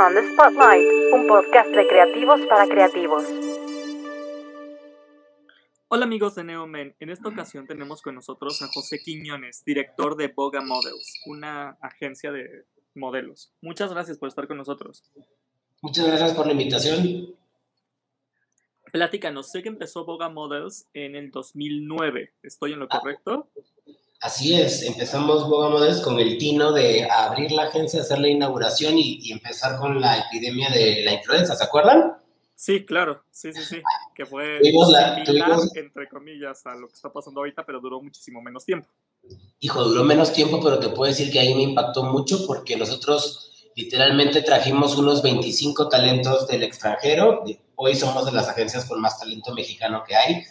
On the Spotlight, un podcast de creativos para creativos. Hola amigos de Neomen, en esta ocasión tenemos con nosotros a José Quiñones, director de Boga Models, una agencia de modelos. Muchas gracias por estar con nosotros. Muchas gracias por la invitación. Platícanos, sé que empezó Boga Models en el 2009, ¿estoy en lo correcto? Así es, empezamos Boga Models con el tino de abrir la agencia, hacer la inauguración y, empezar con la epidemia de la influenza, ¿se acuerdan? Sí, claro, sí, sí, sí, que fue similar, entre comillas, a lo que está pasando ahorita, pero duró muchísimo menos tiempo. Hijo, duró menos tiempo, pero te puedo decir que ahí me impactó mucho porque nosotros literalmente trajimos unos 25 talentos del extranjero, hoy somos de las agencias con más talento mexicano que hay,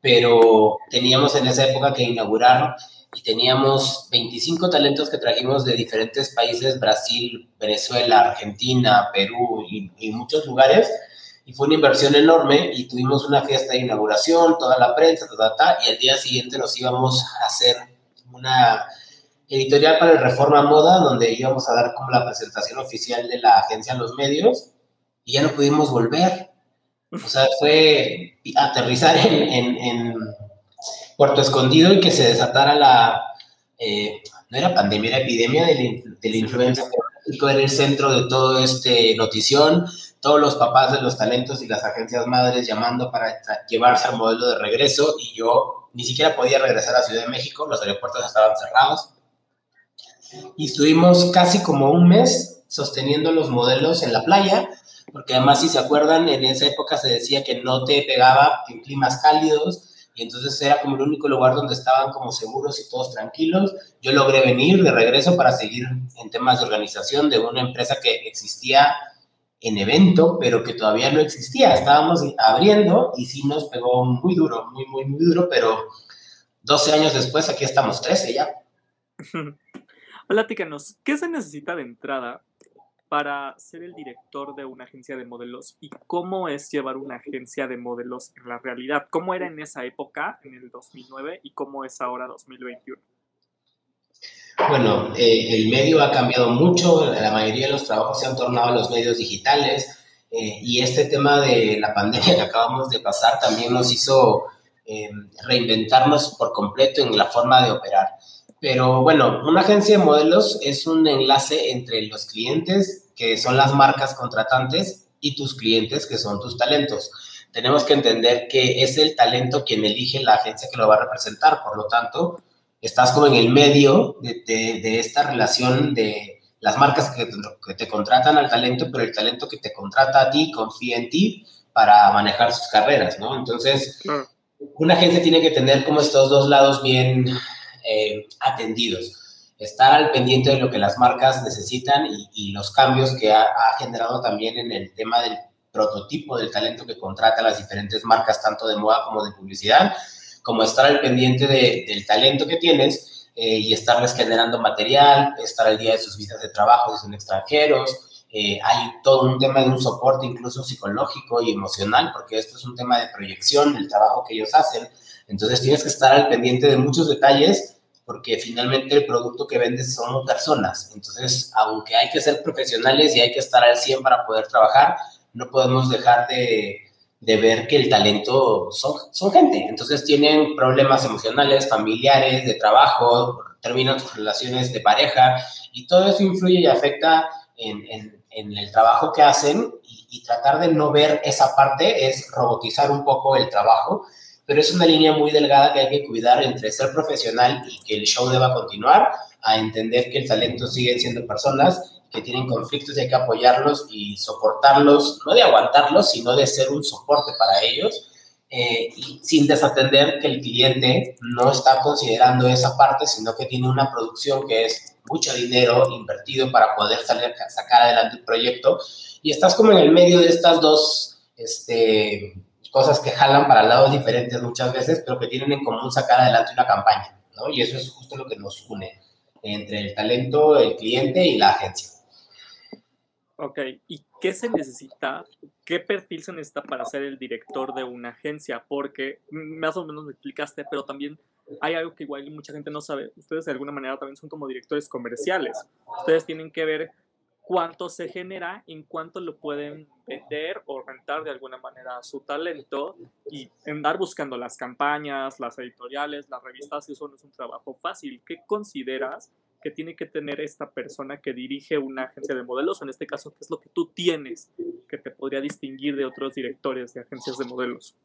pero teníamos en esa época que inaugurar y teníamos 25 talentos que trajimos de diferentes países, Brasil, Venezuela, Argentina, Perú y, muchos lugares. Y fue una inversión enorme y tuvimos una fiesta de inauguración, toda la prensa, y al día siguiente nos íbamos a hacer una editorial para el Reforma Moda, donde íbamos a dar como la presentación oficial de la agencia en los medios y ya no pudimos volver. O sea, fue aterrizar en Puerto Escondido y que se desatara la, eh, no era pandemia, era epidemia de la, de la influenza, México era el centro de todo este notición, todos los papás de los talentos y las agencias madres llamando para llevarse al modelo de regreso y yo ni siquiera podía regresar a Ciudad de México, los aeropuertos estaban cerrados. Y estuvimos casi como un mes sosteniendo los modelos en la playa, porque además si se acuerdan, en esa época se decía que no te pegaba en climas cálidos, y entonces era como el único lugar donde estaban como seguros y todos tranquilos. Yo logré venir de regreso para seguir en temas de organización de una empresa que existía en evento, pero que todavía no existía. Estábamos abriendo y sí nos pegó muy duro, muy, muy, muy duro, pero 12 años después aquí estamos 13 ya. Hola, tícanos, ¿qué se necesita de entrada para ser el director de una agencia de modelos y cómo es llevar una agencia de modelos en la realidad. ¿Cómo era en esa época, en el 2009, y cómo es ahora 2021? Bueno, eh, el medio ha cambiado mucho, la mayoría de los trabajos se han tornado a los medios digitales eh, y este tema de la pandemia que acabamos de pasar también nos hizo eh, reinventarnos por completo en la forma de operar. Pero bueno, una agencia de modelos es un enlace entre los clientes, que son las marcas contratantes, y tus clientes, que son tus talentos. Tenemos que entender que es el talento quien elige la agencia que lo va a representar. Por lo tanto, estás como en el medio de, esta relación de las marcas que, que te contratan al talento, pero el talento que te contrata a ti confía en ti para manejar sus carreras, ¿no? Entonces, una agencia tiene que tener como estos dos lados bien eh, atendidos. Estar al pendiente de lo que las marcas necesitan y, los cambios que ha, generado también en el tema del prototipo del talento que contrata las diferentes marcas, tanto de moda como de publicidad, como estar al pendiente del talento que tienes eh, y estarles generando material, estar al día de sus visas de trabajo si son extranjeros. Eh, hay todo un tema de un soporte incluso psicológico y emocional, porque esto es un tema de proyección del trabajo que ellos hacen. Entonces tienes que estar al pendiente de muchos detalles porque finalmente el producto que vendes son personas. Entonces, aunque hay que ser profesionales y hay que estar al 100 para poder trabajar, no podemos dejar de, de ver que el talento son, son gente. Entonces, tienen problemas emocionales, familiares, de trabajo, terminan sus relaciones de pareja y todo eso influye y afecta en, en, en el trabajo que hacen y, y tratar de no ver esa parte es robotizar un poco el trabajo pero es una línea muy delgada que hay que cuidar entre ser profesional y que el show deba continuar, a entender que el talento sigue siendo personas que tienen conflictos y hay que apoyarlos y soportarlos, no de aguantarlos, sino de ser un soporte para ellos, eh, y sin desatender que el cliente no está considerando esa parte, sino que tiene una producción que es mucho dinero invertido para poder salir, sacar adelante el proyecto, y estás como en el medio de estas dos, este, cosas que jalan para lados diferentes muchas veces, pero que tienen en común sacar adelante una campaña, ¿no? Y eso es justo lo que nos une entre el talento, el cliente y la agencia. Ok, ¿y qué se necesita? ¿Qué perfil se necesita para ser el director de una agencia? Porque más o menos me explicaste, pero también hay algo que igual mucha gente no sabe. Ustedes de alguna manera también son como directores comerciales. Ustedes tienen que ver cuánto se genera, en cuánto lo pueden vender o rentar de alguna manera su talento y andar buscando las campañas, las editoriales, las revistas, eso no es un trabajo fácil. ¿Qué consideras que tiene que tener esta persona que dirige una agencia de modelos? En este caso, ¿qué es lo que tú tienes que te podría distinguir de otros directores de agencias de modelos?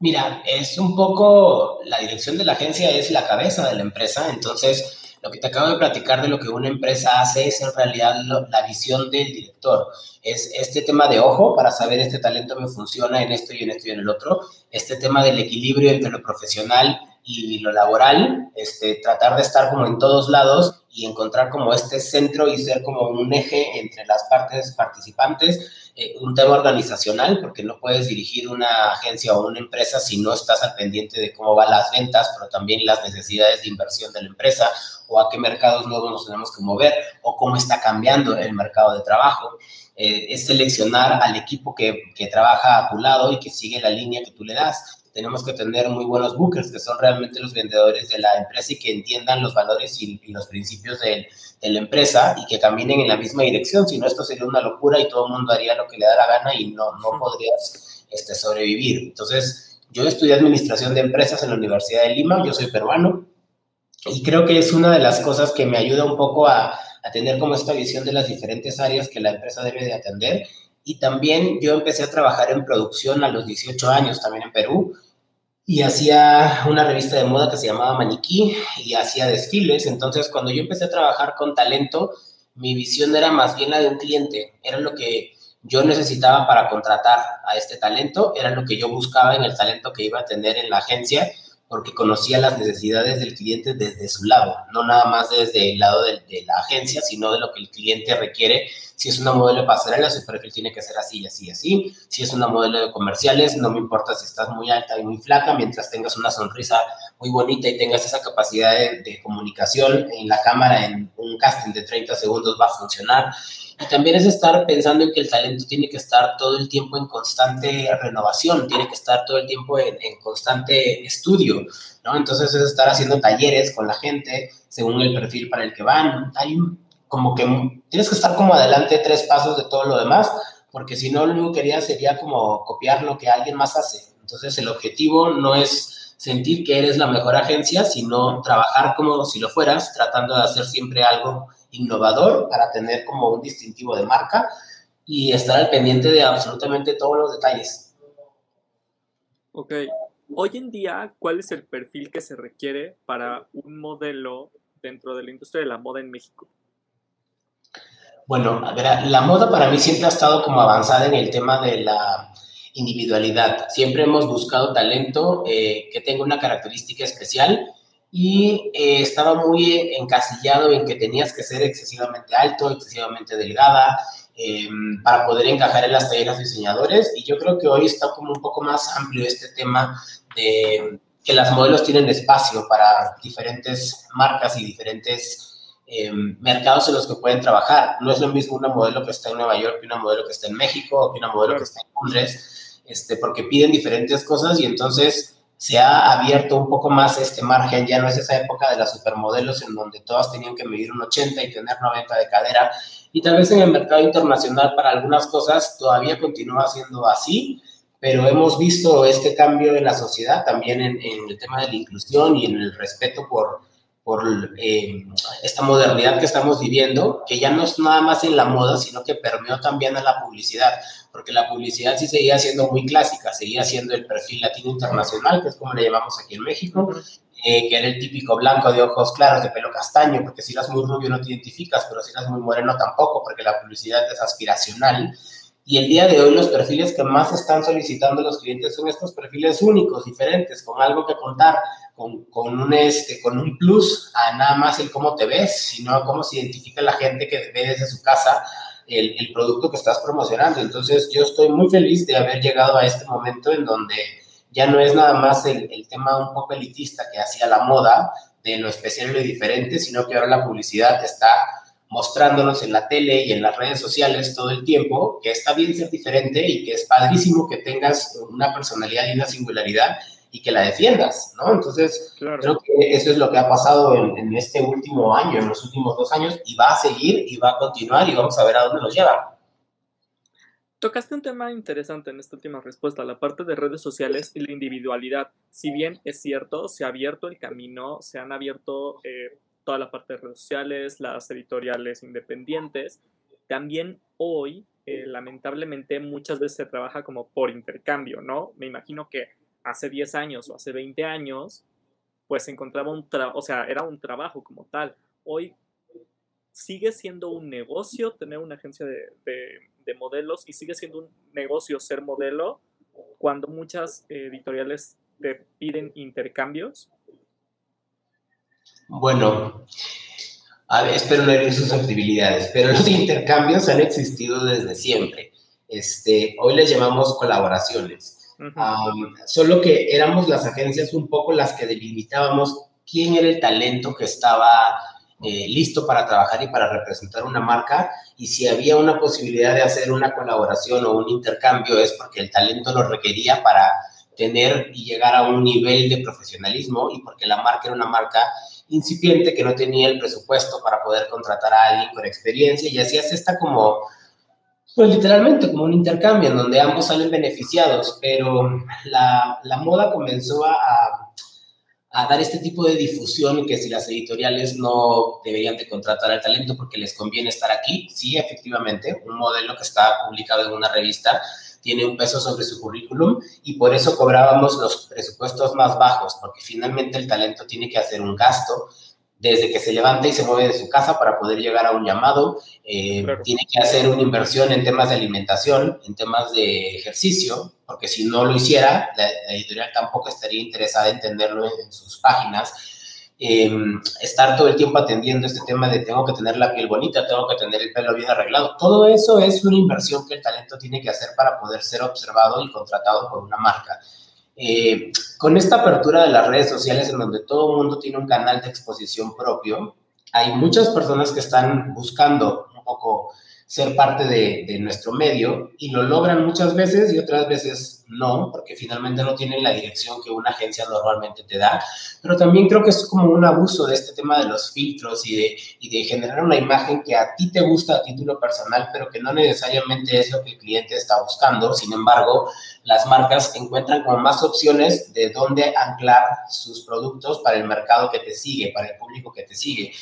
Mira, es un poco, la dirección de la agencia es la cabeza de la empresa, entonces lo que te acabo de platicar de lo que una empresa hace es en realidad la visión del director. Es este tema de ojo para saber este talento me funciona en esto y en esto y en el otro. Este tema del equilibrio entre lo profesional y lo laboral, este, tratar de estar como en todos lados y encontrar como este centro y ser como un eje entre las partes participantes, eh, un tema organizacional, porque no puedes dirigir una agencia o una empresa si no estás al pendiente de cómo van las ventas, pero también las necesidades de inversión de la empresa o a qué mercados nuevos nos tenemos que mover o cómo está cambiando el mercado de trabajo. Eh, es seleccionar al equipo que, que trabaja a tu lado y que sigue la línea que tú le das tenemos que tener muy buenos bookers, que son realmente los vendedores de la empresa y que entiendan los valores y, los principios de, de, la empresa y que caminen en la misma dirección. Si no, esto sería una locura y todo el mundo haría lo que le da la gana y no, no podrías este, sobrevivir. Entonces, yo estudié administración de empresas en la Universidad de Lima, yo soy peruano y creo que es una de las cosas que me ayuda un poco a, a tener como esta visión de las diferentes áreas que la empresa debe de atender y también yo empecé a trabajar en producción a los 18 años, también en Perú, y hacía una revista de moda que se llamaba Maniquí y hacía desfiles. Entonces, cuando yo empecé a trabajar con talento, mi visión era más bien la de un cliente, era lo que yo necesitaba para contratar a este talento, era lo que yo buscaba en el talento que iba a tener en la agencia porque conocía las necesidades del cliente desde su lado, no nada más desde el lado de, la agencia, sino de lo que el cliente requiere. Si es una modelo de pasarela, su perfil tiene que ser así, así, así. Si es una modelo de comerciales, no me importa si estás muy alta y muy flaca, mientras tengas una sonrisa muy bonita y tengas esa capacidad de, de comunicación en la cámara, en un casting de 30 segundos va a funcionar. Y también es estar pensando en que el talento tiene que estar todo el tiempo en constante renovación, tiene que estar todo el tiempo en, constante estudio, ¿no? Entonces es estar haciendo talleres con la gente según el perfil para el que van. Hay como que tienes que estar como adelante tres pasos de todo lo demás, porque si no, lo único que quería sería como copiar lo que alguien más hace. Entonces el objetivo no es sentir que eres la mejor agencia, sino trabajar como si lo fueras, tratando de hacer siempre algo innovador para tener como un distintivo de marca y estar al pendiente de absolutamente todos los detalles. Ok. Hoy en día, ¿cuál es el perfil que se requiere para un modelo dentro de la industria de la moda en México? Bueno, la moda para mí siempre ha estado como avanzada en el tema de la individualidad. Siempre hemos buscado talento eh, que tenga una característica especial y eh, estaba muy encasillado en que tenías que ser excesivamente alto, excesivamente delgada, em, para poder encajar en las talleras diseñadores. Y yo creo que hoy está como un poco más amplio este tema de que las modelos tienen espacio para diferentes marcas y diferentes em, mercados en los que pueden trabajar. No es lo mismo una modelo que está en Nueva York que una modelo que está en México o que una modelo que está en Londres, este, porque piden diferentes cosas y entonces se ha abierto un poco más este margen, ya no es esa época de las supermodelos en donde todas tenían que medir un 80 y tener 90 de cadera, y tal vez en el mercado internacional para algunas cosas todavía continúa siendo así, pero hemos visto este cambio en la sociedad, también en, el tema de la inclusión y en el respeto por, por eh, esta modernidad que estamos viviendo, que ya no es nada más en la moda, sino que permeó también en la publicidad porque la publicidad sí seguía siendo muy clásica, seguía siendo el perfil latino internacional, que es como le llamamos aquí en México, eh, que era el típico blanco de ojos claros, de pelo castaño, porque si eras muy rubio no te identificas, pero si eras muy moreno tampoco, porque la publicidad es aspiracional. Y el día de hoy los perfiles que más están solicitando los clientes son estos perfiles únicos, diferentes, con algo que contar, con, un, este, con un plus a nada más el cómo te ves, sino cómo se identifica la gente que ve desde su casa el, el, producto que estás promocionando. Entonces, yo estoy muy feliz de haber llegado a este momento en donde ya no es nada más el, el tema un poco elitista que hacía la moda de lo especial y lo diferente, sino que ahora la publicidad está mostrándonos en la tele y en las redes sociales todo el tiempo que está bien ser diferente y que es padrísimo que tengas una personalidad y una singularidad y que la defiendas, ¿no? Entonces, creo que eso es lo que ha pasado en, en, este último año, en los últimos dos años, y va a seguir y va a continuar y vamos a ver a dónde nos lleva. Tocaste un tema interesante en esta última respuesta, la parte de redes sociales y la individualidad. Si bien es cierto, se ha abierto el camino, se han abierto eh, toda la parte de redes sociales, las editoriales independientes, también hoy, eh, lamentablemente, muchas veces se trabaja como por intercambio, ¿no? Me imagino que hace 10 años o hace 20 años, pues encontraba un trabajo, o sea, era un trabajo como tal. Hoy sigue siendo un negocio tener una agencia de de modelos y sigue siendo un negocio ser modelo cuando muchas editoriales te piden intercambios? Bueno, espero no herir susceptibilidades, pero los intercambios han existido desde siempre. Este, hoy les llamamos colaboraciones. Solo que éramos las agencias un poco las que delimitábamos quién era el talento que estaba eh, listo para trabajar y para representar una marca y si había una posibilidad de hacer una colaboración o un intercambio es porque el talento lo requería para tener y llegar a un nivel de profesionalismo y porque la marca era una marca incipiente que no tenía el presupuesto para poder contratar a alguien con experiencia y así es esta como, pues literalmente como un intercambio en donde ambos salen beneficiados, pero la, la moda comenzó a a dar este tipo de difusión que si las editoriales no deberían de contratar al talento porque les conviene estar aquí, sí, efectivamente, un modelo que está publicado en una revista tiene un peso sobre su currículum y por eso cobrábamos los presupuestos más bajos, porque finalmente el talento tiene que hacer un gasto desde que se levanta y se mueve de su casa para poder llegar a un llamado, eh, tiene que hacer una inversión en temas de alimentación, en temas de ejercicio, porque si no lo hiciera, la, editorial tampoco estaría interesada en tenerlo en, sus páginas. Em, estar todo el tiempo atendiendo este tema de tengo que tener la piel bonita, tengo que tener el pelo bien arreglado. Todo eso es una inversión que el talento tiene que hacer para poder ser observado y contratado por una marca. Eh, con esta apertura de las redes sociales en donde todo el mundo tiene un canal de exposición propio, hay muchas personas que están buscando un poco ser parte de, nuestro medio y lo logran muchas veces y otras veces no, porque finalmente no tienen la dirección que una agencia normalmente te da. Pero también creo que es como un abuso de este tema de los filtros y de, y de generar una imagen que a ti te gusta a título personal, pero que no necesariamente es lo que el cliente está buscando. Sin embargo, las marcas encuentran como más opciones de dónde anclar sus productos para el mercado que te sigue, para el público que te sigue.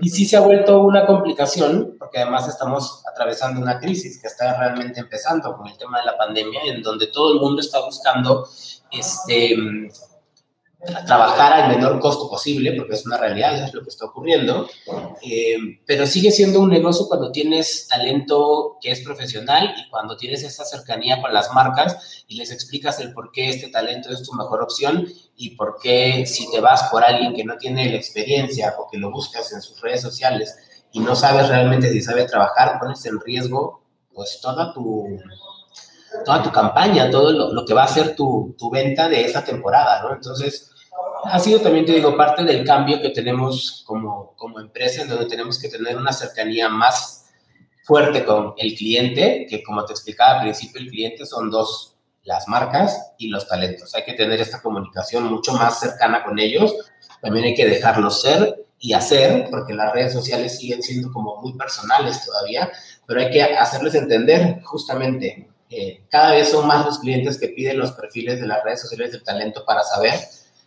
Y sí se ha vuelto una complicación, porque además estamos atravesando una crisis que está realmente empezando con el tema de la pandemia, en donde todo el mundo está buscando este, trabajar al menor costo posible, porque es una realidad, es lo que está ocurriendo, eh, pero sigue siendo un negocio cuando tienes talento que es profesional y cuando tienes esa cercanía con las marcas y les explicas el por qué este talento es tu mejor opción y por qué si te vas por alguien que no tiene la experiencia o que lo buscas en sus redes sociales y no sabes realmente si sabe trabajar, pones en riesgo pues toda tu toda tu campaña, todo lo, que va a ser tu, tu, venta de esa temporada, ¿no? Entonces, ha sido también, te digo, parte del cambio que tenemos como, como empresa, en donde tenemos que tener una cercanía más fuerte con el cliente, que como te explicaba al principio, el cliente son dos, las marcas y los talentos. Hay que tener esta comunicación mucho más cercana con ellos. También hay que dejarlos ser y hacer, porque las redes sociales siguen siendo como muy personales todavía, pero hay que hacerles entender justamente eh, cada vez son más los clientes que piden los perfiles de las redes sociales del talento para saber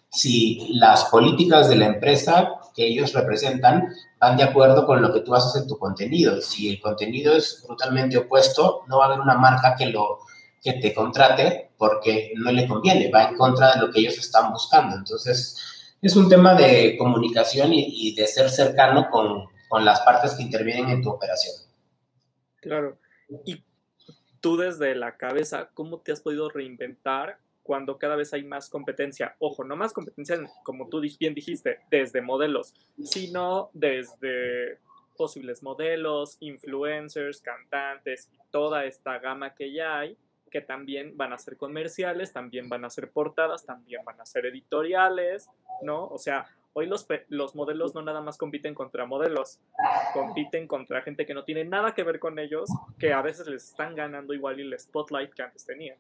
si las políticas de la empresa que ellos representan van de acuerdo con lo que tú haces en tu contenido. Si el contenido es brutalmente opuesto, no va a haber una marca que lo que te contrate porque no le conviene, va en contra de lo que ellos están buscando. Entonces, es un tema de comunicación y, y de ser cercano con, con las partes que intervienen en tu operación. Claro. Y tú desde la cabeza, ¿cómo te has podido reinventar cuando cada vez hay más competencia? Ojo, no más competencia, como tú bien dijiste, desde modelos, sino desde posibles modelos, influencers, cantantes toda esta gama que ya hay, que también van a ser comerciales, también van a ser portadas, también van a ser editoriales, ¿no? O sea, Hoy los, los modelos no nada más compiten contra modelos, compiten contra gente que no tiene nada que ver con ellos, que a veces les están ganando igual el spotlight que antes tenían.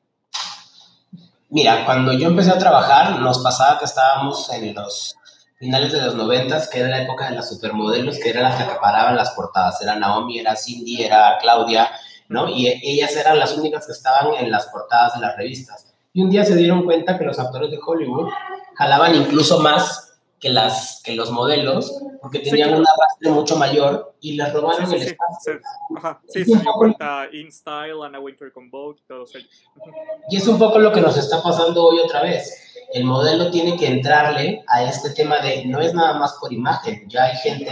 Mira, cuando yo empecé a trabajar, nos pasaba que estábamos en los finales de los noventas, que era la época de las supermodelos, que eran las que acaparaban las portadas. Era Naomi, era Cindy, era Claudia, ¿no? Y ellas eran las únicas que estaban en las portadas de las revistas. Y un día se dieron cuenta que los actores de Hollywood jalaban incluso más que, las, que los modelos, porque tenían un arrastre mucho mayor y les robaron el espacio. Ajá, sí, se dio cuenta InStyle, Anna Winter con Vogue, todos ellos. Y es un poco lo que nos está pasando hoy otra vez. El modelo tiene que entrarle a este tema de no es nada más por imagen, ya hay gente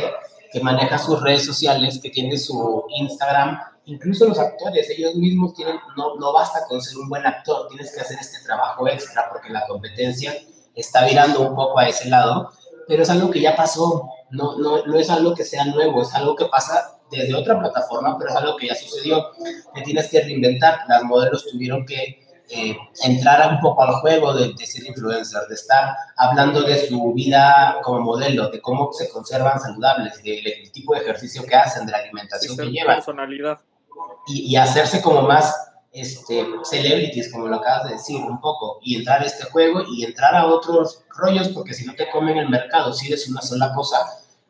que maneja sus redes sociales, que tiene su Instagram, incluso los actores, ellos mismos tienen, no, no basta con ser un buen actor, tienes que hacer este trabajo extra porque la competencia está virando un poco a ese lado, pero es algo que ya pasó, no, no, no es algo que sea nuevo, es algo que pasa desde otra plataforma, pero es algo que ya sucedió. Te tienes que reinventar. Las modelos tuvieron que eh, entrar un poco al juego de, ser influencers, de estar hablando de su vida como modelo, de cómo se conservan saludables, del tipo de ejercicio que hacen, de la alimentación que llevan. Personalidad. Y, hacerse como más este, celebrities, como lo acabas de decir, un poco, y entrar a este juego y entrar a otros rollos, porque si no te comen el mercado, si eres una sola cosa,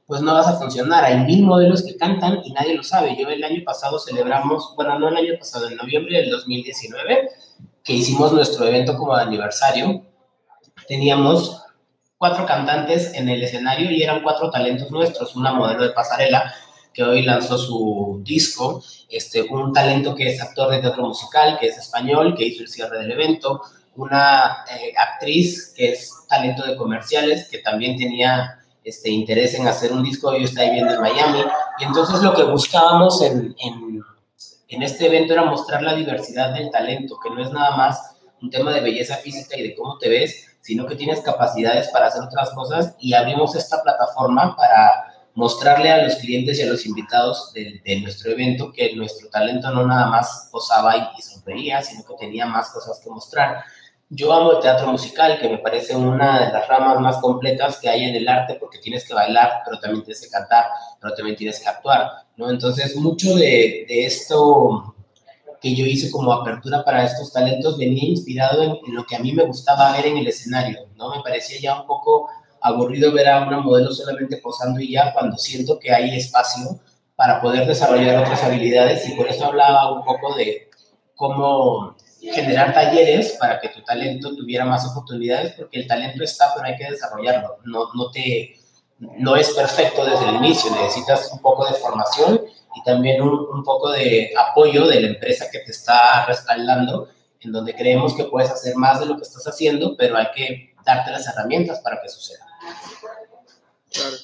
pues no vas a funcionar. Hay mil modelos que cantan y nadie lo sabe. Yo el año pasado celebramos, bueno, no el año pasado, en noviembre del 2019, que hicimos nuestro evento como de aniversario, teníamos cuatro cantantes en el escenario y eran cuatro talentos nuestros, una modelo de pasarela, que hoy lanzó su disco, este, un talento que es actor de teatro musical, que es español, que hizo el cierre del evento, una eh, actriz que es talento de comerciales, que también tenía este, interés en hacer un disco, hoy está viviendo en Miami, y entonces lo que buscábamos en, en, en este evento era mostrar la diversidad del talento, que no es nada más un tema de belleza física y de cómo te ves, sino que tienes capacidades para hacer otras cosas y abrimos esta plataforma para mostrarle a los clientes y a los invitados de, nuestro evento que nuestro talento no nada más posaba y, sonreía, sino que tenía más cosas que mostrar. Yo amo el teatro musical, que me parece una de las ramas más completas que hay en el arte, porque tienes que bailar, pero también tienes que cantar, pero también tienes que actuar, ¿no? Entonces, mucho de, de esto que yo hice como apertura para estos talentos venía inspirado en, en, lo que a mí me gustaba ver en el escenario, ¿no? Me parecía ya un poco aburrido ver a una modelo solamente posando y ya, cuando siento que hay espacio para poder desarrollar otras habilidades y por eso hablaba un poco de cómo generar talleres para que tu talento tuviera más oportunidades, porque el talento está, pero hay que desarrollarlo. No, no, te, no es perfecto desde el inicio, necesitas un poco de formación y también un, un poco de apoyo de la empresa que te está respaldando, en donde creemos que puedes hacer más de lo que estás haciendo, pero hay que darte las herramientas para que suceda. Claro.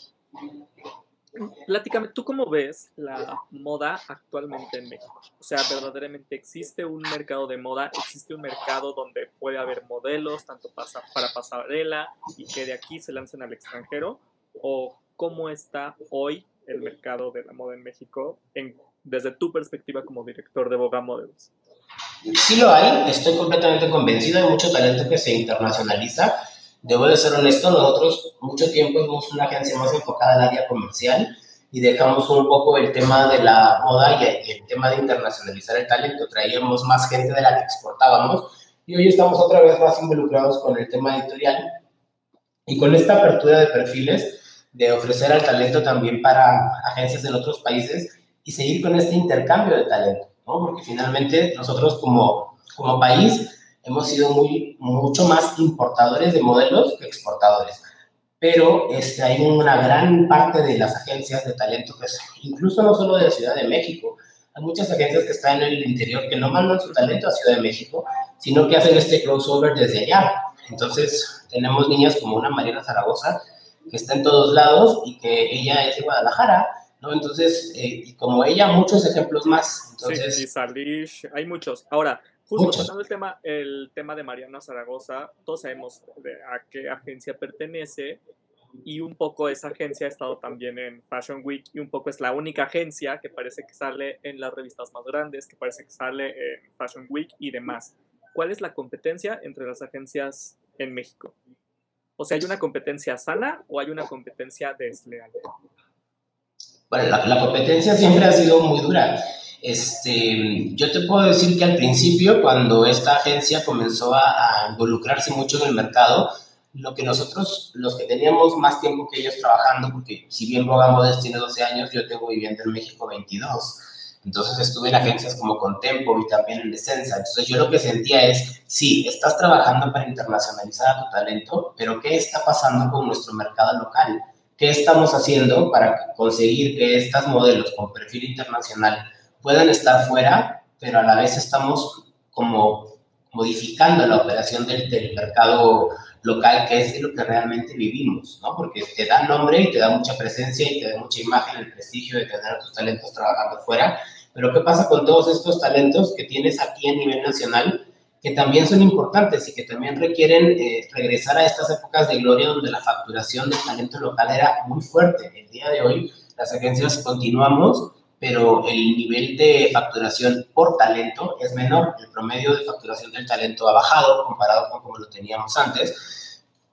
Platícame, ¿tú cómo ves la moda actualmente en México? O sea, ¿verdaderamente existe un mercado de moda? ¿Existe un mercado donde puede haber modelos, tanto para pasarela, y que de aquí se lancen al extranjero? ¿O cómo está hoy el mercado de la moda en México en, desde tu perspectiva como director de Boga Models? Sí lo hay, estoy completamente convencido, hay mucho talento que se internacionaliza Debo de ser honesto, nosotros mucho tiempo somos una agencia más enfocada al área comercial y dejamos un poco el tema de la moda y el tema de internacionalizar el talento. Traíamos más gente de la que exportábamos y hoy estamos otra vez más involucrados con el tema editorial y con esta apertura de perfiles de ofrecer al talento también para agencias en otros países y seguir con este intercambio de talento, ¿no? porque finalmente nosotros como, como país hemos sido muy, mucho más importadores de modelos que exportadores. Pero este, hay una gran parte de las agencias de talento, que incluso no solo de la Ciudad de México, hay muchas agencias que están en el interior que no mandan su talento a Ciudad de México, sino que hacen este crossover desde allá. Entonces, tenemos niñas como una Mariana Zaragoza, que está en todos lados y que ella es de Guadalajara, ¿no? Entonces, eh, como ella, muchos ejemplos más. Entonces, sí, Salish, hay muchos. Ahora, Justo el tema, el tema de Mariana Zaragoza, todos sabemos a qué agencia pertenece y un poco esa agencia ha estado también en Fashion Week y un poco es la única agencia que parece que sale en las revistas más grandes, que parece que sale en Fashion Week y demás. ¿Cuál es la competencia entre las agencias en México? O sea, ¿hay una competencia sana o hay una competencia desleal? Bueno, la, competencia siempre ha sido muy dura. Este, yo te puedo decir que al principio, cuando esta agencia comenzó a, a, involucrarse mucho en el mercado, lo que nosotros, los que teníamos más tiempo que ellos trabajando, porque si bien Boga tiene 12 años, yo tengo viviendo en México 22 entonces estuve en agencias como Contempo y también en Descensa. Entonces yo lo que sentía es, sí, estás trabajando para internacionalizar a tu talento, pero ¿qué está pasando con nuestro mercado local? ¿Qué estamos haciendo para conseguir que estos modelos con perfil internacional puedan estar fuera, pero a la vez estamos como modificando la operación del, del mercado local, que es de lo que realmente vivimos, ¿no? Porque te da nombre y te da mucha presencia y te da mucha imagen, el prestigio de tener a tus talentos trabajando fuera, pero ¿qué pasa con todos estos talentos que tienes aquí a nivel nacional, que también son importantes y que también requieren eh, regresar a estas épocas de gloria donde la facturación del talento local era muy fuerte? El día de hoy las agencias continuamos, pero el nivel de facturación por talento es menor. El promedio de facturación del talento ha bajado comparado con como lo teníamos antes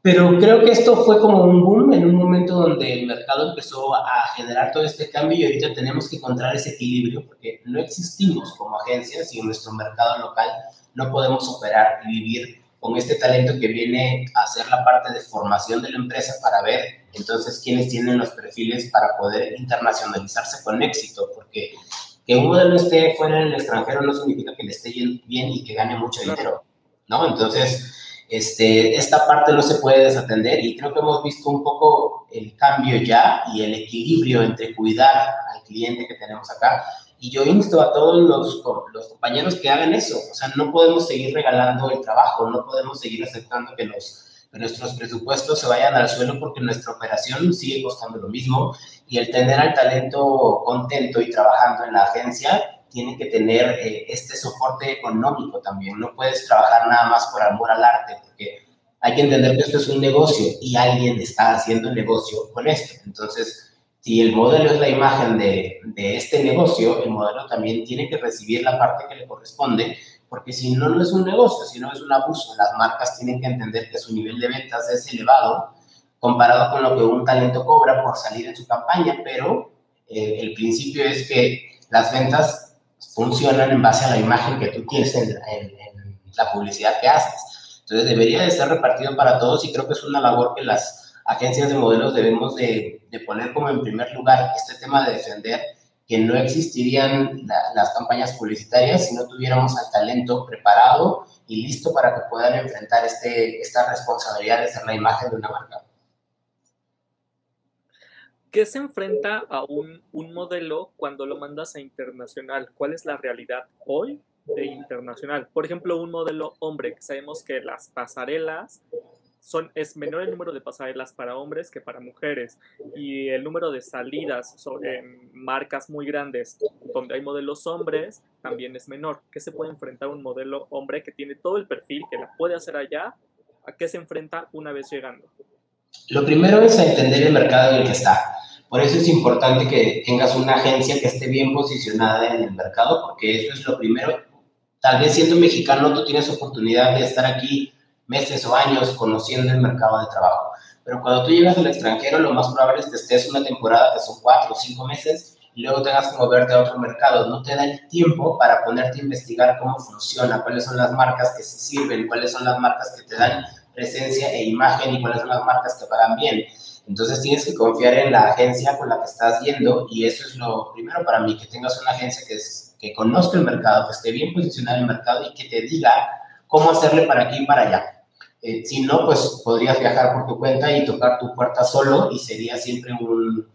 pero creo que esto fue como un boom en un momento donde el mercado empezó a generar todo este cambio y ahorita tenemos que encontrar ese equilibrio porque no existimos como agencias y en nuestro mercado local no podemos operar y vivir con este talento que viene a hacer la parte de formación de la empresa para ver entonces quiénes tienen los perfiles para poder internacionalizarse con éxito, porque que un modelo esté fuera en el extranjero no significa que le esté bien y que gane mucho dinero, ¿no? Entonces, este, esta parte no se puede desatender y creo que hemos visto un poco el cambio ya y el equilibrio entre cuidar al cliente que tenemos acá. Y yo insto a todos los, los compañeros que hagan eso. O sea, no podemos seguir regalando el trabajo, no podemos seguir aceptando que, los, que nuestros presupuestos se vayan al suelo porque nuestra operación sigue costando lo mismo y el tener al talento contento y trabajando en la agencia tiene que tener eh, este soporte económico también. No puedes trabajar nada más por amor al arte, porque hay que entender que esto es un negocio y alguien está haciendo negocio con esto. Entonces, si el modelo es la imagen de, de este negocio, el modelo también tiene que recibir la parte que le corresponde, porque si no, no es un negocio, si no es un abuso. Las marcas tienen que entender que su nivel de ventas es elevado comparado con lo que un talento cobra por salir en su campaña, pero eh, el principio es que las ventas funcionan en base a la imagen que tú tienes en, la publicidad que haces. Entonces debería de ser repartido para todos y creo que es una labor que las agencias de modelos debemos de, poner como en primer lugar este tema de defender que no existirían las campañas publicitarias si no tuviéramos al talento preparado y listo para que puedan enfrentar este, esta responsabilidad de ser la imagen de una marca. ¿Qué se enfrenta a un, modelo cuando lo mandas a internacional? ¿Cuál es la realidad hoy de internacional? Por ejemplo, un modelo hombre, que sabemos que las pasarelas son, es menor el número de pasarelas para hombres que para mujeres y el número de salidas en marcas muy grandes donde hay modelos hombres también es menor. ¿Qué se puede enfrentar un modelo hombre que tiene todo el perfil, que la puede hacer allá? ¿A qué se enfrenta una vez llegando? Lo primero es entender el mercado en el que está. Por eso es importante que tengas una agencia que esté bien posicionada en el mercado, porque eso es lo primero. Tal vez siendo mexicano tú tienes oportunidad de estar aquí meses o años conociendo el mercado de trabajo. Pero cuando tú llegas al extranjero, lo más probable es que estés una temporada que son cuatro o cinco meses y luego tengas que moverte a otro mercado. No te da el tiempo para ponerte a investigar cómo funciona, cuáles son las marcas que se sirven, cuáles son las marcas que te dan presencia e imagen y cuáles son las marcas que pagan bien. Entonces tienes que confiar en la agencia con la que estás yendo y eso es lo primero para mí, que tengas una agencia que, es, que conozca el mercado, que esté bien posicionada en el mercado y que te diga cómo hacerle para aquí y para allá. Eh, si no, pues podrías viajar por tu cuenta y tocar tu puerta solo y sería siempre un,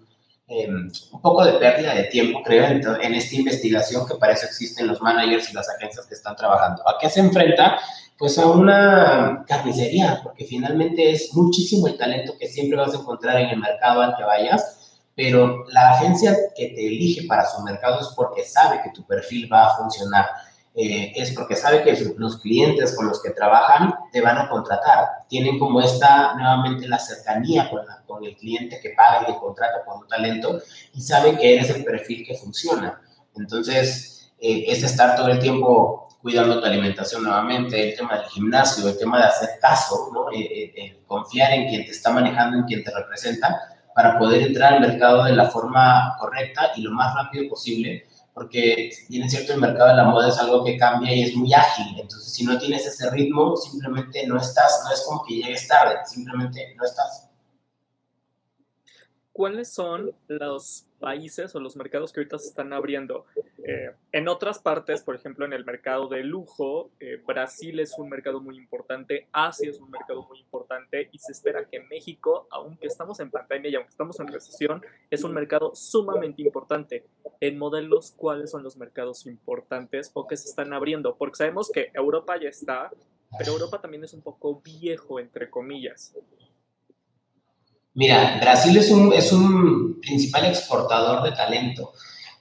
em, un poco de pérdida de tiempo, creo, en, en, esta investigación que para eso existen los managers y las agencias que están trabajando. ¿A qué se enfrenta? pues a una carnicería, porque finalmente es muchísimo el talento que siempre vas a encontrar en el mercado al que vayas, pero la agencia que te elige para su mercado es porque sabe que tu perfil va a funcionar, eh, es porque sabe que los clientes con los que trabajan te van a contratar, tienen como esta nuevamente la cercanía con, el cliente que paga y que contrata con un talento y saben que eres el perfil que funciona. Entonces, eh, es estar todo el tiempo cuidando tu alimentación nuevamente, el tema del gimnasio, el tema de hacer caso, ¿no? Eh, eh, confiar en quien te está manejando, en quien te representa, para poder entrar al mercado de la forma correcta y lo más rápido posible, porque bien es cierto, el mercado de la moda es algo que cambia y es muy ágil, entonces si no tienes ese ritmo, simplemente no estás, no es como que llegues tarde, simplemente no estás. ¿Cuáles son los países o los mercados que ahorita se están abriendo? Eh, en otras partes, por ejemplo, en el mercado de lujo, eh, Brasil es un mercado muy importante, Asia es un mercado muy importante y se espera que México, aunque estamos en pandemia y aunque estamos en recesión, es un mercado sumamente importante. En modelos, ¿cuáles son los mercados importantes o que se están abriendo? Porque sabemos que Europa ya está, pero Europa también es un poco viejo, entre comillas. Mira, Brasil es un, es un principal exportador de talento.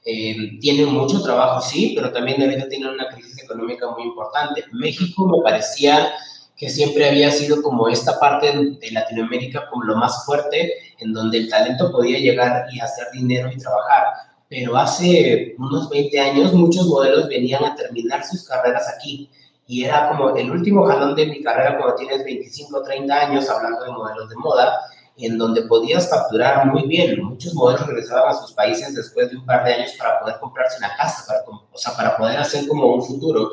Eh, tiene mucho trabajo, sí, pero también ahorita tiene una crisis económica muy importante. México me parecía que siempre había sido como esta parte de Latinoamérica como lo más fuerte, en donde el talento podía llegar y hacer dinero y trabajar. Pero hace unos 20 años muchos modelos venían a terminar sus carreras aquí. Y era como el último jalón de mi carrera cuando tienes 25 o 30 años hablando de modelos de moda en donde podías facturar muy bien. Muchos modelos regresaban a sus países después de un par de años para poder comprarse una casa, para, o sea, para poder hacer como un futuro.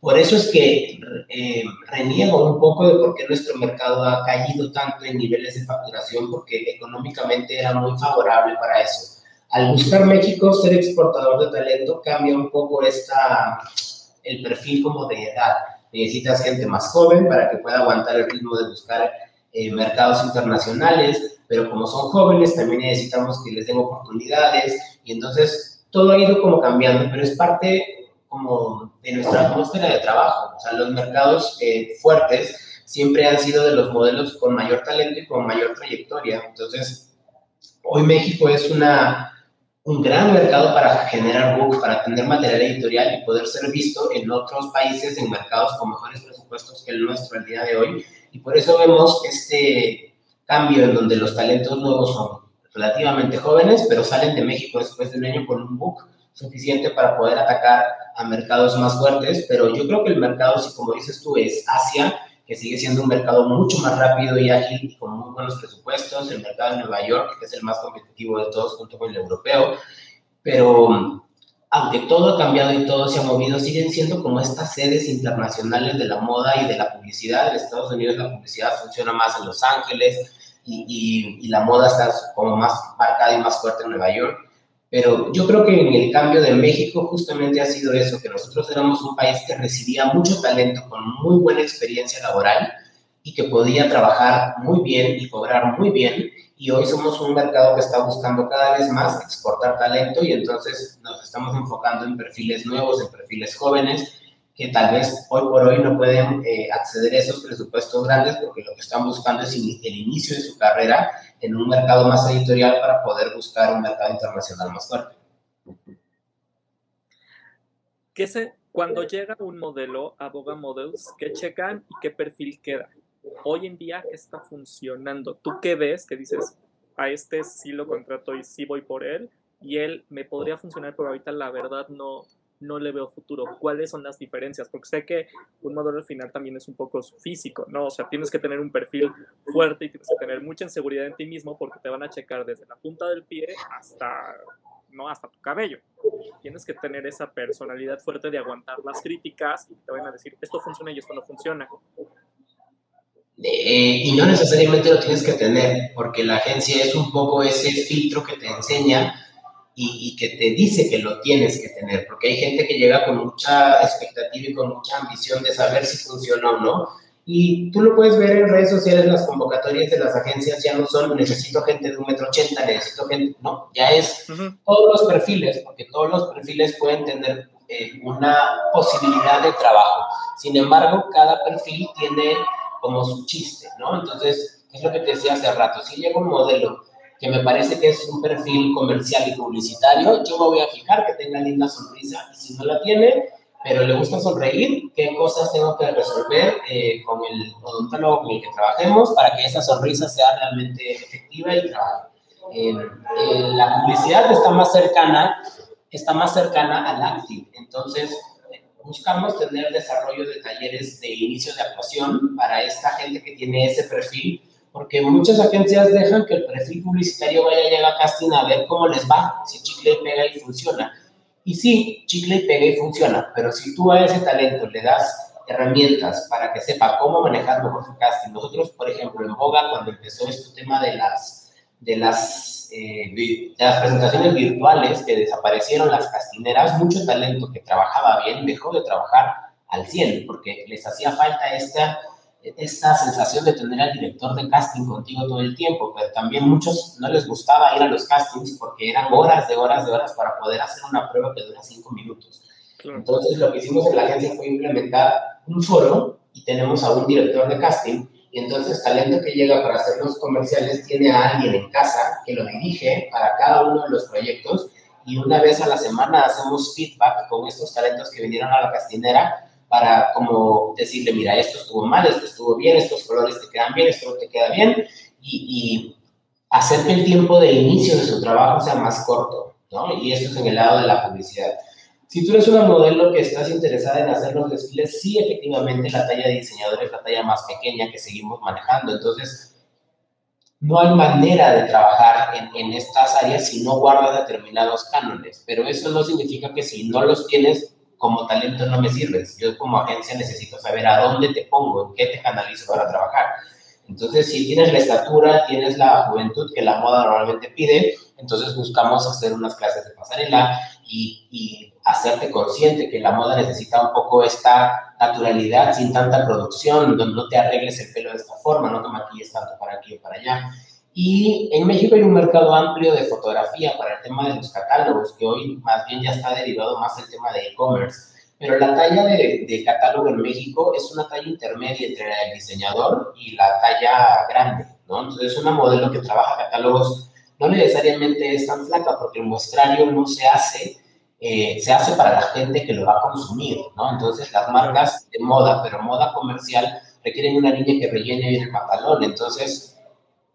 Por eso es que eh, reniego un poco de por qué nuestro mercado ha caído tanto en niveles de facturación, porque económicamente era muy favorable para eso. Al buscar México ser exportador de talento, cambia un poco esta, el perfil como de edad. Necesitas gente más joven para que pueda aguantar el ritmo de buscar eh, mercados internacionales, pero como son jóvenes también necesitamos que les den oportunidades y entonces todo ha ido como cambiando, pero es parte como de nuestra atmósfera de trabajo. O sea, los mercados eh, fuertes siempre han sido de los modelos con mayor talento y con mayor trayectoria. Entonces, hoy México es una, un gran mercado para generar books, para tener material editorial y poder ser visto en otros países, en mercados con mejores presupuestos que el nuestro el día de hoy. Y por eso vemos este cambio en donde los talentos nuevos son relativamente jóvenes, pero salen de México después de un año con un book suficiente para poder atacar a mercados más fuertes, pero yo creo que el mercado, si como dices tú, es Asia, que sigue siendo un mercado mucho más rápido y ágil y con muy buenos presupuestos, el mercado de Nueva York, que es el más competitivo de todos junto con el europeo, pero aunque todo ha cambiado y todo se ha movido, siguen siendo como estas sedes internacionales de la moda y de la publicidad. En Estados Unidos la publicidad funciona más en Los Ángeles y, y, la moda está como más marcada y más fuerte en Nueva York. Pero yo creo que en el cambio de México justamente ha sido eso, que nosotros éramos un país que recibía mucho talento con muy buena experiencia laboral y que podía trabajar muy bien y cobrar muy bien y hoy somos un mercado que está buscando cada vez más exportar talento y entonces nos estamos enfocando en perfiles nuevos, en perfiles jóvenes que tal vez hoy por hoy no pueden eh, acceder a esos presupuestos grandes porque lo que están buscando es el inicio de su carrera en un mercado más editorial para poder buscar un mercado internacional más fuerte. ¿Qué se, cuando llega un modelo a Models, ¿qué checan y qué perfil queda? Hoy en día está funcionando. ¿Tú qué ves que dices, a este sí lo contrato y sí voy por él? Y él me podría funcionar, pero ahorita la verdad no, no le veo futuro. ¿Cuáles son las diferencias? Porque sé que un modelo al final también es un poco físico, ¿no? O sea, tienes que tener un perfil fuerte y tienes que tener mucha inseguridad en ti mismo porque te van a checar desde la punta del pie hasta, no, hasta tu cabello. Tienes que tener esa personalidad fuerte de aguantar las críticas y te van a decir, esto funciona y esto no funciona. Eh, y no necesariamente lo tienes que tener, porque la agencia es un poco ese filtro que te enseña y, que te dice que lo tienes que tener, porque hay gente que llega con mucha expectativa y con mucha ambición de saber si funciona o no. Y tú lo puedes ver en redes sociales, las convocatorias de las agencias ya no son necesito gente de un metro ochenta, necesito gente, no, ya es todos los perfiles, porque todos los perfiles pueden tener eh, una posibilidad de trabajo. Sin embargo, cada perfil tiene como su chiste, ¿no? Entonces, es lo que te decía hace rato, si llega un modelo que me parece que es un perfil comercial y publicitario, yo me voy a fijar que tenga linda sonrisa y si no la tiene, pero le gusta sonreír, qué cosas tengo que resolver eh, con el odontólogo con el que trabajemos para que esa sonrisa sea realmente efectiva y trabaje. la publicidad está más cercana, está más cercana al acting, entonces buscamos tener desarrollo de talleres de inicio de actuación para esta gente que tiene ese perfil, porque muchas agencias dejan que el perfil publicitario vaya a llegar a casting a ver cómo les va, si chicle pega y funciona. Y sí, chicle pega y funciona, pero si tú a ese talento le das herramientas para que sepa cómo manejar mejor su casting. Nosotros, por ejemplo, en Boga, cuando empezó este tema de las, de las, eh, las presentaciones virtuales que desaparecieron las castineras, mucho talento que trabajaba bien dejó de trabajar al 100 porque les hacía falta esta esta sensación de tener al director de casting contigo todo el tiempo, pero también muchos no les gustaba ir a los castings porque eran horas de horas de horas para poder hacer una prueba que dura cinco minutos. Entonces lo que hicimos en la agencia fue implementar un foro y tenemos a un director de casting y entonces talento que llega para hacer los comerciales tiene a alguien en casa que lo dirige para cada uno de los proyectos y una vez a la semana hacemos feedback con estos talentos que vinieron a la castinera para como decirle, mira, esto estuvo mal, esto estuvo bien, estos colores te quedan bien, esto no te queda bien, y, y hacer que el tiempo de inicio de su trabajo sea más corto, ¿no? Y esto es en el lado de la publicidad. Si tú eres una modelo que estás interesada en hacer los desfiles, sí, efectivamente, la talla de diseñador es la talla más pequeña que seguimos manejando. Entonces, no hay manera de trabajar en, en, estas áreas si no guardas determinados cánones. Pero eso no significa que si no los tienes, como talento no me sirves. Yo como agencia necesito saber a dónde te pongo, en qué te canalizo para trabajar. Entonces, si tienes la estatura, tienes la juventud que la moda normalmente pide, entonces buscamos hacer unas clases de pasarela y, y hacerte consciente que la moda necesita un poco esta naturalidad sin tanta producción, donde no te arregles el pelo de esta forma, no te maquilles tanto para aquí o para allá. Y en México hay un mercado amplio de fotografía para el tema de los catálogos, que hoy más bien ya está derivado más del tema de e-commerce. Pero la talla de, de, catálogo en México es una talla intermedia entre el diseñador y la talla grande, ¿no? Entonces, una modelo que trabaja catálogos no necesariamente es tan flaca porque el muestrario no se hace, eh, se hace para la gente que lo va a consumir, ¿no? Entonces, las marcas de moda, pero moda comercial, requieren una niña que rellene bien el pantalón. Entonces,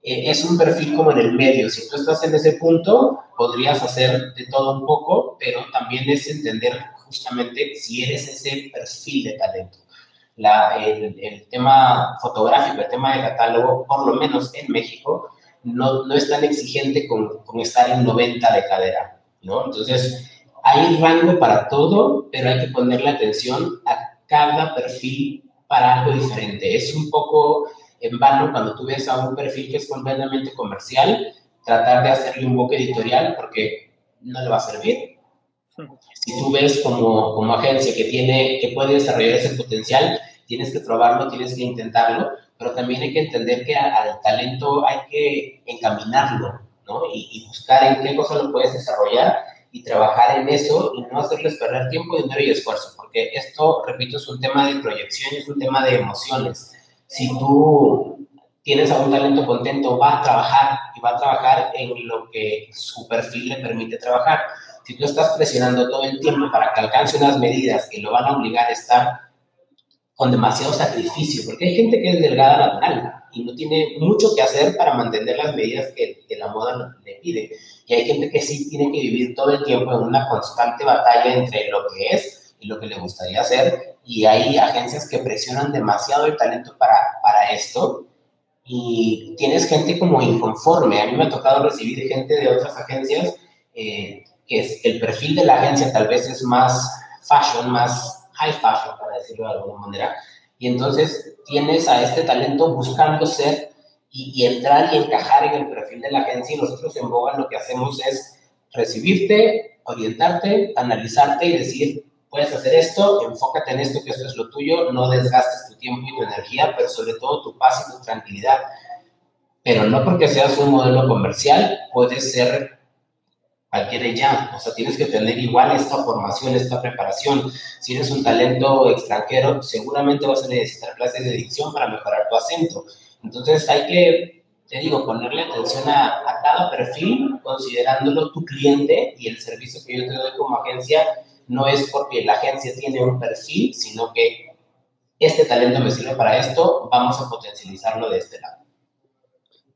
eh, es un perfil como en el medio. Si tú estás en ese punto, podrías hacer de todo un poco, pero también es entender justamente si eres ese perfil de talento. La, el, el, tema fotográfico, el tema de catálogo, por lo menos en México, no, no es tan exigente con, con, estar en 90 de cadera, ¿no? Entonces, hay rango para todo, pero hay que ponerle atención a cada perfil para algo diferente. Es un poco en vano cuando tú ves a un perfil que es completamente comercial, tratar de hacerle un book editorial porque no le va a servir. Si tú ves como, como agencia que, tiene, que puede desarrollar ese potencial, tienes que probarlo, tienes que intentarlo, pero también hay que entender que al talento hay que encaminarlo, ¿no? Y, y, buscar en qué cosa lo puedes desarrollar y trabajar en eso y no hacerles perder tiempo, dinero y esfuerzo, porque esto, repito, es un tema de proyección, es un tema de emociones si tú tienes a un talento contento, va a trabajar y va a trabajar en lo que su perfil le permite trabajar. Si tú estás presionando todo el tiempo para que alcance unas medidas que lo van a obligar a estar con demasiado sacrificio, porque hay gente que es delgada natural y no tiene mucho que hacer para mantener las medidas que, que la moda le pide. Y hay gente que sí tiene que vivir todo el tiempo en una constante batalla entre lo que es y lo que le gustaría hacer y hay agencias que presionan demasiado el talento para, para esto y tienes gente como inconforme. A mí me ha tocado recibir gente de otras agencias eh, que es, el perfil de la agencia tal vez es más fashion, más high fashion, para decirlo de alguna manera. Y entonces tienes a este talento buscando ser y, entrar y encajar en el perfil de la agencia y nosotros en Boga lo que hacemos es recibirte, orientarte, analizarte y decir, puedes hacer esto, enfócate en esto, que esto es lo tuyo, no desgastes tu tiempo y tu energía, pero sobre todo tu paz y tu tranquilidad. Pero no porque seas un modelo comercial, puedes ser cualquiera ya. O sea, tienes que tener igual esta formación, esta preparación. Si eres un talento extranjero, seguramente vas a necesitar clases de dicción para mejorar tu acento. Entonces hay que, te digo, ponerle atención a, a cada perfil, considerándolo tu cliente y el servicio que yo te doy como agencia no es porque la agencia tiene un perfil, sino que este talento me sirve para esto, vamos a potencializarlo de este lado.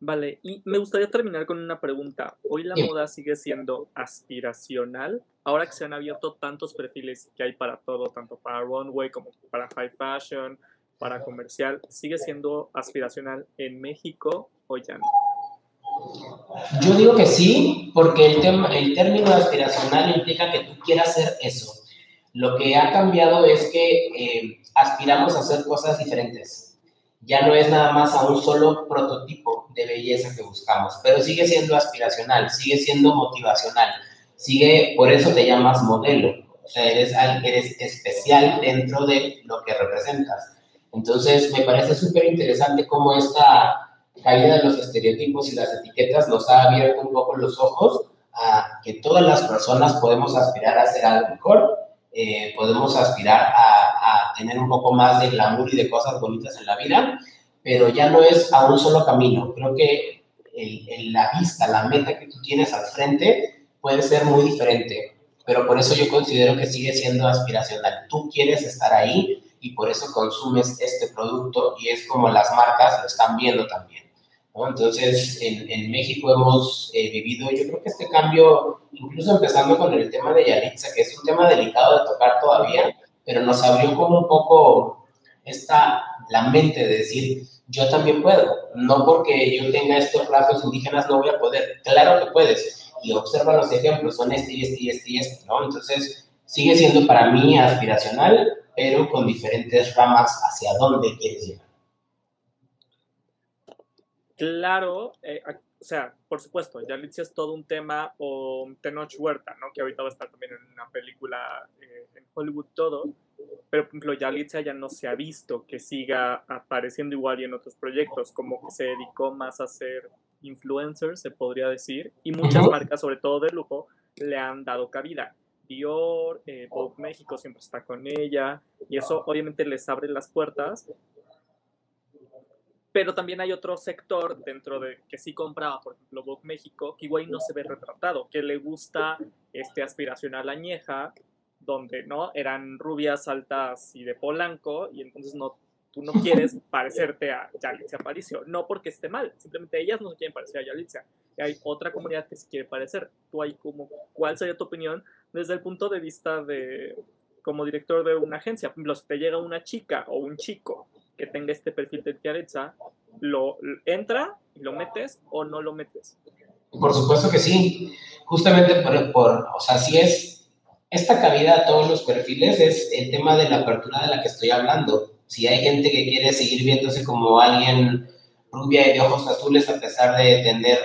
Vale, y me gustaría terminar con una pregunta. ¿Hoy la moda sigue siendo aspiracional? Ahora que se han abierto tantos perfiles que hay para todo, tanto para runway como para high fashion, para comercial sigue siendo aspiracional en México o ya no? Yo digo que sí, porque el, tema, el término aspiracional implica que tú quieras hacer eso. Lo que ha cambiado es que eh, aspiramos a hacer cosas diferentes. Ya no es nada más a un solo prototipo de belleza que buscamos, pero sigue siendo aspiracional, sigue siendo motivacional, sigue, por eso te llamas modelo. O sea, eres, eres especial dentro de lo que representas. Entonces, me parece súper interesante cómo esta caída de los estereotipos y las etiquetas nos ha abierto un poco los ojos a que todas las personas podemos aspirar a hacer algo mejor, eh, podemos aspirar a, tener un poco más de glamour y de cosas bonitas en la vida, pero ya no es a un solo camino. Creo que la vista, la meta que tú tienes al frente puede ser muy diferente, pero por eso yo considero que sigue siendo aspiracional. Tú quieres estar ahí y por eso consumes este producto y es como las marcas lo están viendo también. Entonces, en, México hemos eh, vivido, yo creo que este cambio, incluso empezando con el tema de Yalitza, que es un tema delicado de tocar todavía, pero nos abrió como un poco esta, la mente de decir, yo también puedo, no porque yo tenga estos rasgos indígenas no voy a poder, claro que puedes, y observa los ejemplos, son este y este y este y este, ¿no? Entonces, sigue siendo para mí aspiracional, pero con diferentes ramas hacia dónde quieres llegar. Claro, eh, o sea, por supuesto, Yalitza es todo un tema, o Tenoch Huerta, ¿no? Que ahorita va a estar también en una película eh, en Hollywood todo, pero por ejemplo, Yalitza ya no se ha visto que siga apareciendo igual y en otros proyectos, como que se dedicó más a ser influencer, se podría decir, y muchas marcas, sobre todo de lujo, le han dado cabida. Dior, eh, Vogue México siempre está con ella, y eso obviamente les abre las puertas. Pero también hay otro sector dentro de que sí compraba, por ejemplo, Vogue México, que igual no se ve retratado, que le gusta este aspiracional añeja, donde no eran rubias altas y de Polanco, y entonces no tú no quieres parecerte a Yalitza Aparicio. No porque esté mal, simplemente ellas no se quieren parecer a Yalitza. Y hay otra comunidad que se quiere parecer. Tú hay como, ¿cuál sería tu opinión desde el punto de vista de como director de una agencia? Por ejemplo, si te llega una chica o un chico que tenga este perfil de Yalitza, ¿lo entra y lo metes o no lo metes? Por supuesto que sí. Justamente por, por o sea, si es esta cabida a todos los perfiles, es el tema de la apertura de la que estoy hablando si hay gente que quiere seguir viéndose como alguien rubia y de ojos azules a pesar de tener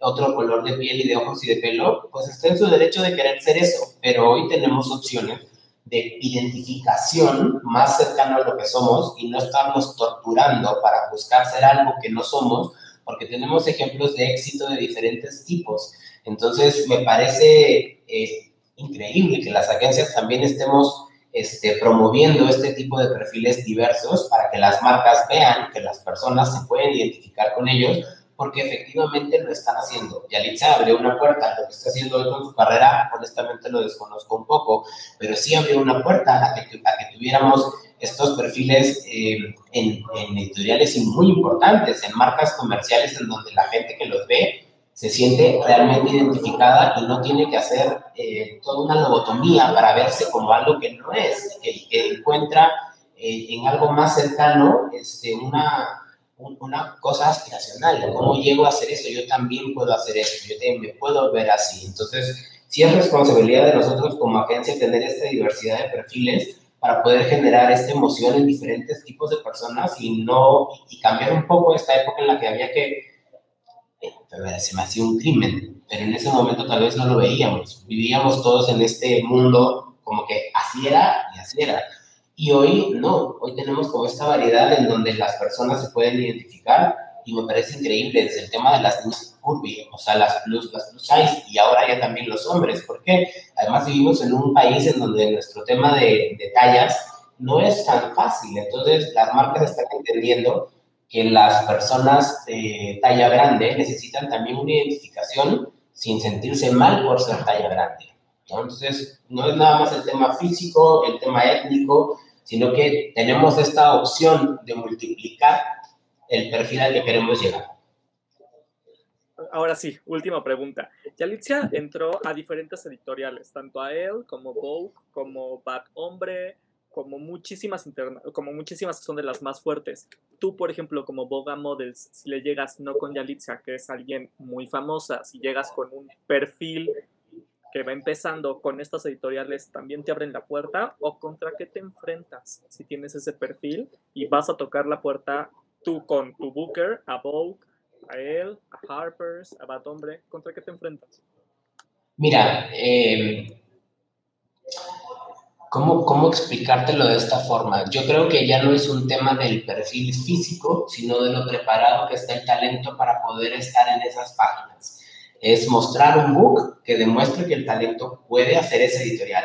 otro color de piel y de ojos y de pelo, pues está en su derecho de querer ser eso. Pero hoy tenemos opciones de identificación más cercano a lo que somos y no estamos torturando para buscar ser algo que no somos, porque tenemos ejemplos de éxito de diferentes tipos. Entonces, me parece eh, increíble que las agencias también estemos este, promoviendo este tipo de perfiles diversos para que las marcas vean que las personas se pueden identificar con ellos porque efectivamente lo están haciendo. Yalitza abrió una puerta, lo que está haciendo hoy con su carrera, honestamente lo desconozco un poco, pero sí abrió una puerta a que, a que tuviéramos estos perfiles eh, en, en editoriales muy importantes, en marcas comerciales en donde la gente que los ve se siente realmente identificada y no tiene que hacer eh, toda una lobotomía para verse como algo que no es, que, que encuentra eh, en algo más cercano este, una, una cosa aspiracional. ¿Cómo llego a hacer eso? Yo también puedo hacer eso, yo también puedo ver así. Entonces, sí es responsabilidad de nosotros como agencia tener esta diversidad de perfiles para poder generar esta emoción en diferentes tipos de personas y no y cambiar un poco esta época en la que había que se me hacía un crimen, pero en ese momento tal vez no lo veíamos. Vivíamos todos en este mundo como que así era y así era. Y hoy no, hoy tenemos como esta variedad en donde las personas se pueden identificar y me parece increíble desde el tema de las niñas curvy, o sea, las plus, las plus size y ahora ya también los hombres, porque además vivimos en un país en donde nuestro tema de, de tallas no es tan fácil, entonces las marcas están entendiendo que las personas de talla grande necesitan también una identificación sin sentirse mal por ser talla grande. Entonces, no es nada más el tema físico, el tema étnico, sino que tenemos esta opción de multiplicar el perfil al que queremos llegar. Ahora sí, última pregunta. Yalitza entró a diferentes editoriales, tanto a él como Vogue, como Bad Hombre, como muchísimas como muchísimas que son de las más fuertes. Tú, por ejemplo, como Boga Models, si le llegas no con Yalitza, que es alguien muy famosa, si llegas con un perfil que va empezando con estas editoriales, ¿también te abren la puerta? ¿O contra qué te enfrentas si tienes ese perfil y vas a tocar la puerta tú con tu Booker, a Vogue, a él, a Harper's, a Bad? ¿Contra qué te enfrentas? Mira, eh, ¿Cómo, ¿Cómo explicártelo de esta forma? Yo creo que ya no es un tema del perfil físico, sino de lo preparado que está el talento para poder estar en esas páginas. Es mostrar un book que demuestre que el talento puede hacer ese editorial,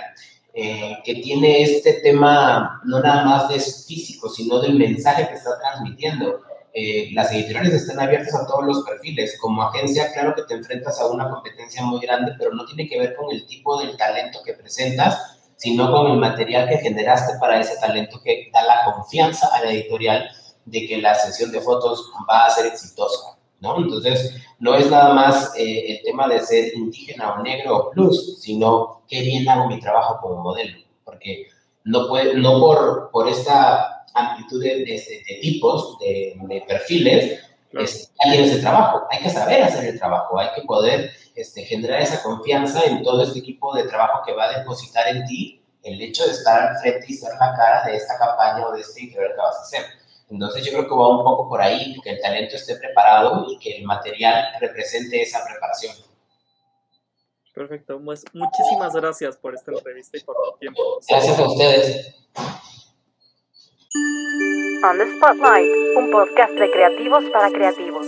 eh, que tiene este tema no nada más de físico, sino del mensaje que está transmitiendo. Eh, las editoriales están abiertas a todos los perfiles. Como agencia, claro que te enfrentas a una competencia muy grande, pero no tiene que ver con el tipo del talento que presentas, sino con el material que generaste para ese talento que da la confianza a la editorial de que la sesión de fotos va a ser exitosa, ¿no? Entonces, no es nada más eh, el tema de ser indígena o negro o plus, sino qué bien hago mi trabajo como modelo, porque no, puede, no por, por esta amplitud de, de, tipos, de, de perfiles, es, ya tienes el trabajo, hay que saber hacer el trabajo, hay que poder este, generar esa confianza en todo este equipo de trabajo que va a depositar en ti el hecho de estar al frente y ser la cara de esta campaña o de este que vas a hacer. Entonces yo creo que va un poco por ahí, que el talento esté preparado y que el material represente esa preparación. Perfecto, pues muchísimas gracias por esta entrevista y por tu tiempo. Gracias a ustedes. On the Spotlight, un podcast de creativos para creativos.